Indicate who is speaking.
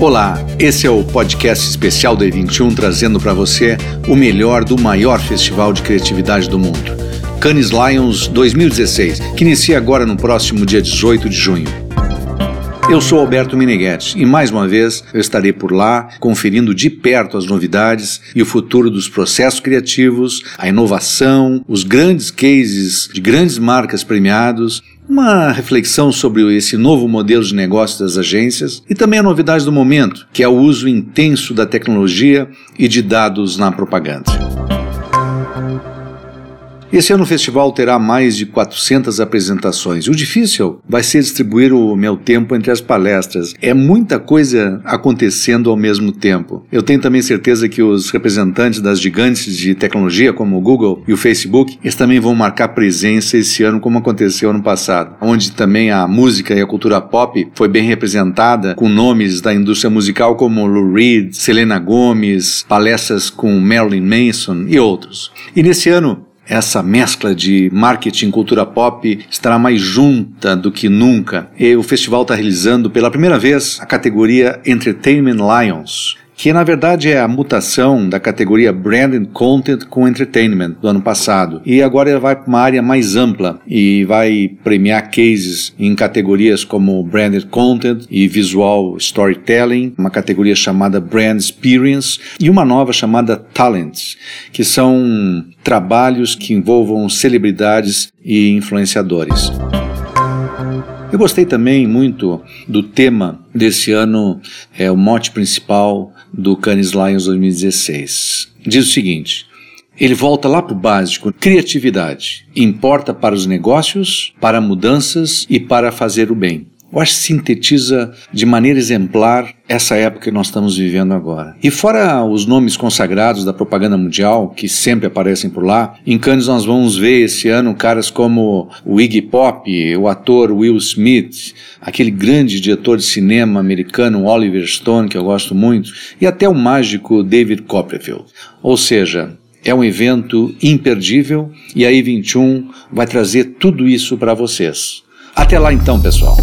Speaker 1: Olá, esse é o podcast especial da E21 trazendo para você o melhor do maior festival de criatividade do mundo, Cannes Lions 2016, que inicia agora no próximo dia 18 de junho. Eu sou Alberto Meneghetti e mais uma vez eu estarei por lá conferindo de perto as novidades e o futuro dos processos criativos, a inovação, os grandes cases de grandes marcas premiados uma reflexão sobre esse novo modelo de negócio das agências e também a novidade do momento, que é o uso intenso da tecnologia e de dados na propaganda. Esse ano o festival terá mais de 400 apresentações. O difícil vai ser distribuir o meu tempo entre as palestras. É muita coisa acontecendo ao mesmo tempo. Eu tenho também certeza que os representantes das gigantes de tecnologia, como o Google e o Facebook, eles também vão marcar presença esse ano, como aconteceu ano passado, onde também a música e a cultura pop foi bem representada, com nomes da indústria musical como Lou Reed, Selena Gomez, palestras com Marilyn Manson e outros. E nesse ano, essa mescla de marketing cultura pop estará mais junta do que nunca. E o festival está realizando pela primeira vez a categoria Entertainment Lions, que na verdade é a mutação da categoria Branded Content com Entertainment do ano passado. E agora vai para uma área mais ampla e vai premiar cases em categorias como Branded Content e Visual Storytelling, uma categoria chamada Brand Experience e uma nova chamada Talents, que são trabalhos que envolvam celebridades e influenciadores. Eu gostei também muito do tema desse ano, é o mote principal do Cannes Lions 2016. Diz o seguinte: ele volta lá para o básico, criatividade. Importa para os negócios, para mudanças e para fazer o bem. Eu acho que sintetiza de maneira exemplar essa época que nós estamos vivendo agora. E fora os nomes consagrados da propaganda mundial, que sempre aparecem por lá, em Cannes nós vamos ver esse ano caras como o Iggy Pop, o ator Will Smith, aquele grande diretor de cinema americano Oliver Stone, que eu gosto muito, e até o mágico David Copperfield. Ou seja, é um evento imperdível e a I21 vai trazer tudo isso para vocês. Até lá então, pessoal.